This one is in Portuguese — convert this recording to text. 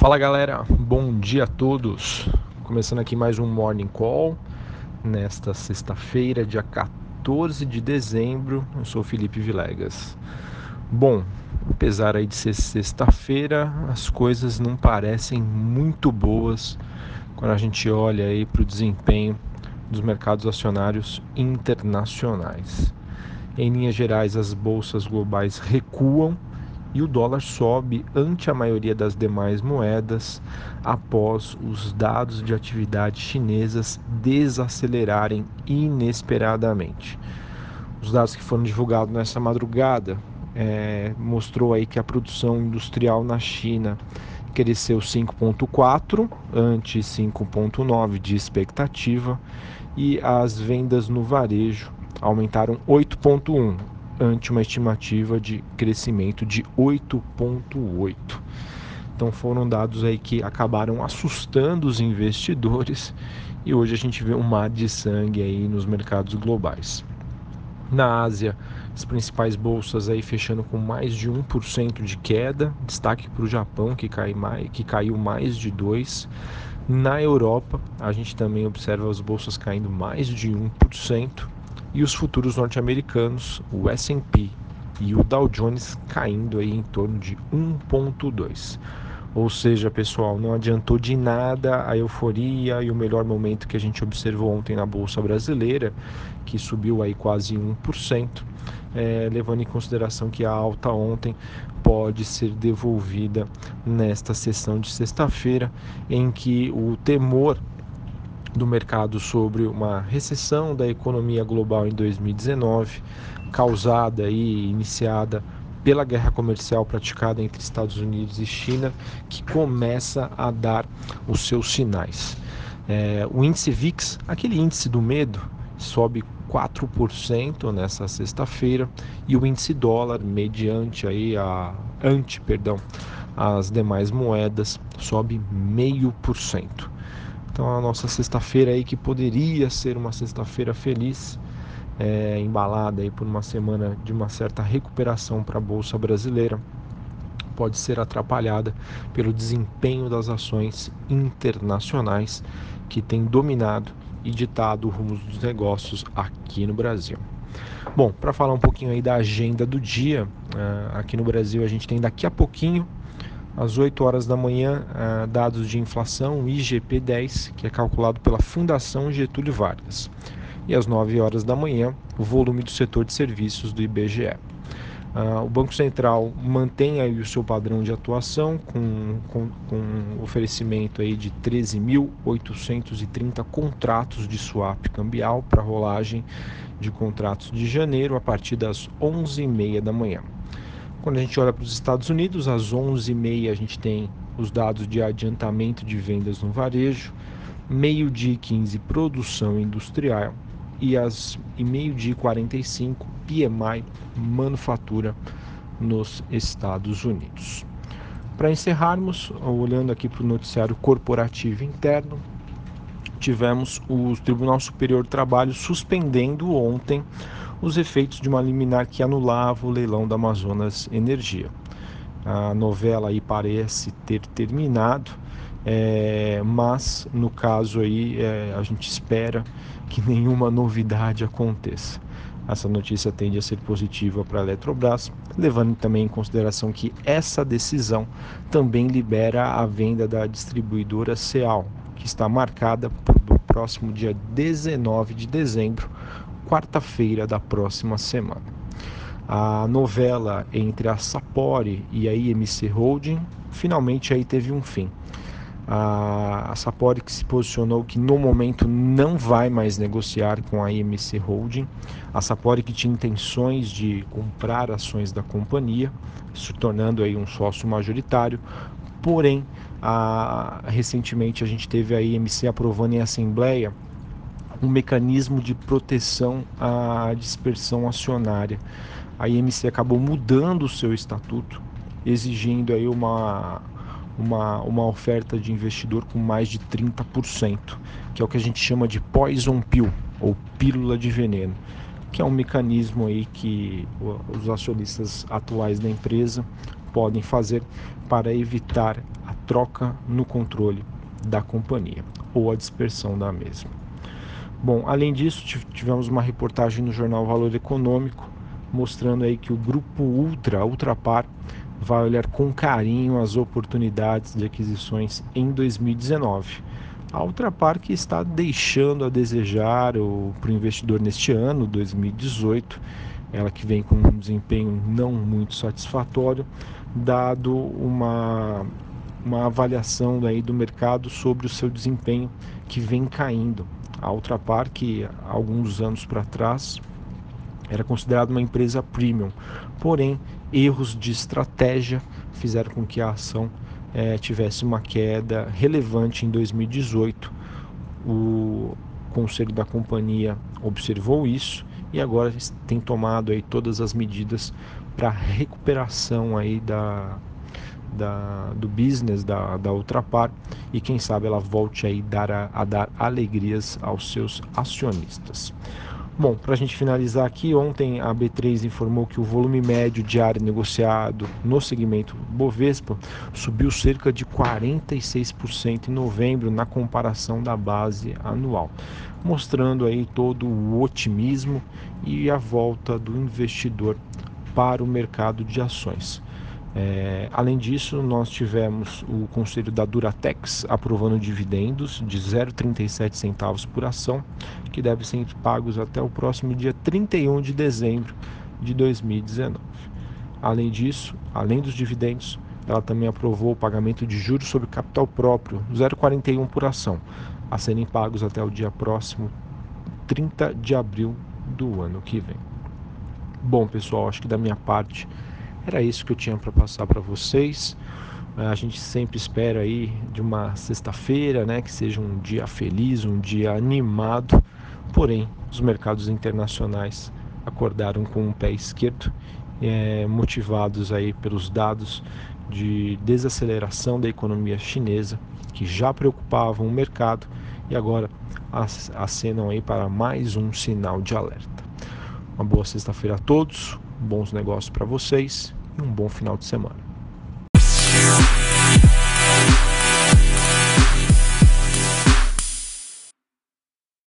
Fala galera, bom dia a todos. Começando aqui mais um Morning Call nesta sexta-feira, dia 14 de dezembro. Eu sou Felipe Vilegas. Bom, apesar aí de ser sexta-feira, as coisas não parecem muito boas quando a gente olha aí para o desempenho dos mercados acionários internacionais. Em linhas gerais, as bolsas globais recuam e o dólar sobe ante a maioria das demais moedas após os dados de atividade chinesas desacelerarem inesperadamente. Os dados que foram divulgados nessa madrugada é, mostrou aí que a produção industrial na China cresceu 5,4 ante 5,9 de expectativa e as vendas no varejo aumentaram 8,1 ante uma estimativa de crescimento de 8,8. Então foram dados aí que acabaram assustando os investidores e hoje a gente vê um mar de sangue aí nos mercados globais. Na Ásia, as principais bolsas aí fechando com mais de 1% de queda, destaque para o Japão que, cai mais, que caiu mais de 2%. Na Europa, a gente também observa as bolsas caindo mais de 1% e os futuros norte-americanos, o S&P e o Dow Jones caindo aí em torno de 1.2. Ou seja, pessoal, não adiantou de nada a euforia e o melhor momento que a gente observou ontem na bolsa brasileira, que subiu aí quase 1%, é, levando em consideração que a alta ontem pode ser devolvida nesta sessão de sexta-feira, em que o temor do mercado sobre uma recessão da economia global em 2019, causada e iniciada pela guerra comercial praticada entre Estados Unidos e China, que começa a dar os seus sinais. É, o índice VIX, aquele índice do medo, sobe 4% nessa sexta-feira e o índice dólar, mediante aí a ante, perdão, as demais moedas, sobe meio por cento. Então a nossa sexta-feira aí que poderia ser uma sexta-feira feliz, é, embalada aí por uma semana de uma certa recuperação para a bolsa brasileira, pode ser atrapalhada pelo desempenho das ações internacionais que tem dominado e ditado o rumo dos negócios aqui no Brasil. Bom, para falar um pouquinho aí da agenda do dia, uh, aqui no Brasil a gente tem daqui a pouquinho às 8 horas da manhã, uh, dados de inflação IGP-10, que é calculado pela Fundação Getúlio Vargas. E às 9 horas da manhã, o volume do setor de serviços do IBGE. Ah, o Banco Central mantém aí o seu padrão de atuação com, com, com oferecimento aí de 13.830 contratos de swap cambial para rolagem de contratos de janeiro a partir das 11h30 da manhã. Quando a gente olha para os Estados Unidos, às 11h30 a gente tem os dados de adiantamento de vendas no varejo, meio-dia 15 produção industrial e às e meio-dia 45 PMI manufatura nos Estados Unidos. Para encerrarmos, olhando aqui para o noticiário corporativo interno, tivemos o Tribunal Superior do Trabalho suspendendo ontem os efeitos de uma liminar que anulava o leilão da Amazonas Energia. A novela aí parece ter terminado, é, mas no caso aí é, a gente espera que nenhuma novidade aconteça. Essa notícia tende a ser positiva para a Eletrobras, levando também em consideração que essa decisão também libera a venda da distribuidora Ceal, que está marcada para o próximo dia 19 de dezembro, quarta-feira da próxima semana. A novela entre a Sapori e a IMC Holding finalmente aí teve um fim. A, a Sapori que se posicionou que no momento não vai mais negociar com a IMC Holding. A Sapori que tinha intenções de comprar ações da companhia, se tornando aí um sócio majoritário. Porém, a, recentemente a gente teve a IMC aprovando em assembleia um mecanismo de proteção à dispersão acionária. A IMC acabou mudando o seu estatuto, exigindo aí uma, uma, uma oferta de investidor com mais de 30%, que é o que a gente chama de poison pill, ou pílula de veneno, que é um mecanismo aí que os acionistas atuais da empresa podem fazer para evitar a troca no controle da companhia ou a dispersão da mesma. Bom, além disso, tivemos uma reportagem no jornal Valor Econômico mostrando aí que o grupo Ultra, Ultrapar, vai olhar com carinho as oportunidades de aquisições em 2019. A Ultrapar está deixando a desejar para o investidor neste ano, 2018, ela que vem com um desempenho não muito satisfatório, dado uma, uma avaliação aí do mercado sobre o seu desempenho que vem caindo. A Ultrapar, alguns anos para trás era considerada uma empresa premium, porém erros de estratégia fizeram com que a ação é, tivesse uma queda relevante em 2018. O conselho da companhia observou isso e agora tem tomado aí todas as medidas para recuperação aí da, da, do business da, da Ultrapar e quem sabe ela volte aí dar a, a dar alegrias aos seus acionistas. Bom, para a gente finalizar aqui, ontem a B3 informou que o volume médio diário negociado no segmento Bovespa subiu cerca de 46% em novembro na comparação da base anual, mostrando aí todo o otimismo e a volta do investidor para o mercado de ações. É, além disso, nós tivemos o conselho da Duratex aprovando dividendos de 0,37 centavos por ação, que devem ser pagos até o próximo dia 31 de dezembro de 2019. Além disso, além dos dividendos, ela também aprovou o pagamento de juros sobre capital próprio, 0,41 por ação, a serem pagos até o dia próximo 30 de abril do ano que vem. Bom, pessoal, acho que da minha parte era isso que eu tinha para passar para vocês. É, a gente sempre espera aí de uma sexta-feira, né, que seja um dia feliz, um dia animado. Porém, os mercados internacionais acordaram com o pé esquerdo, é, motivados aí pelos dados de desaceleração da economia chinesa, que já preocupavam o mercado e agora acenam aí para mais um sinal de alerta. Uma boa sexta-feira a todos, bons negócios para vocês e um bom final de semana.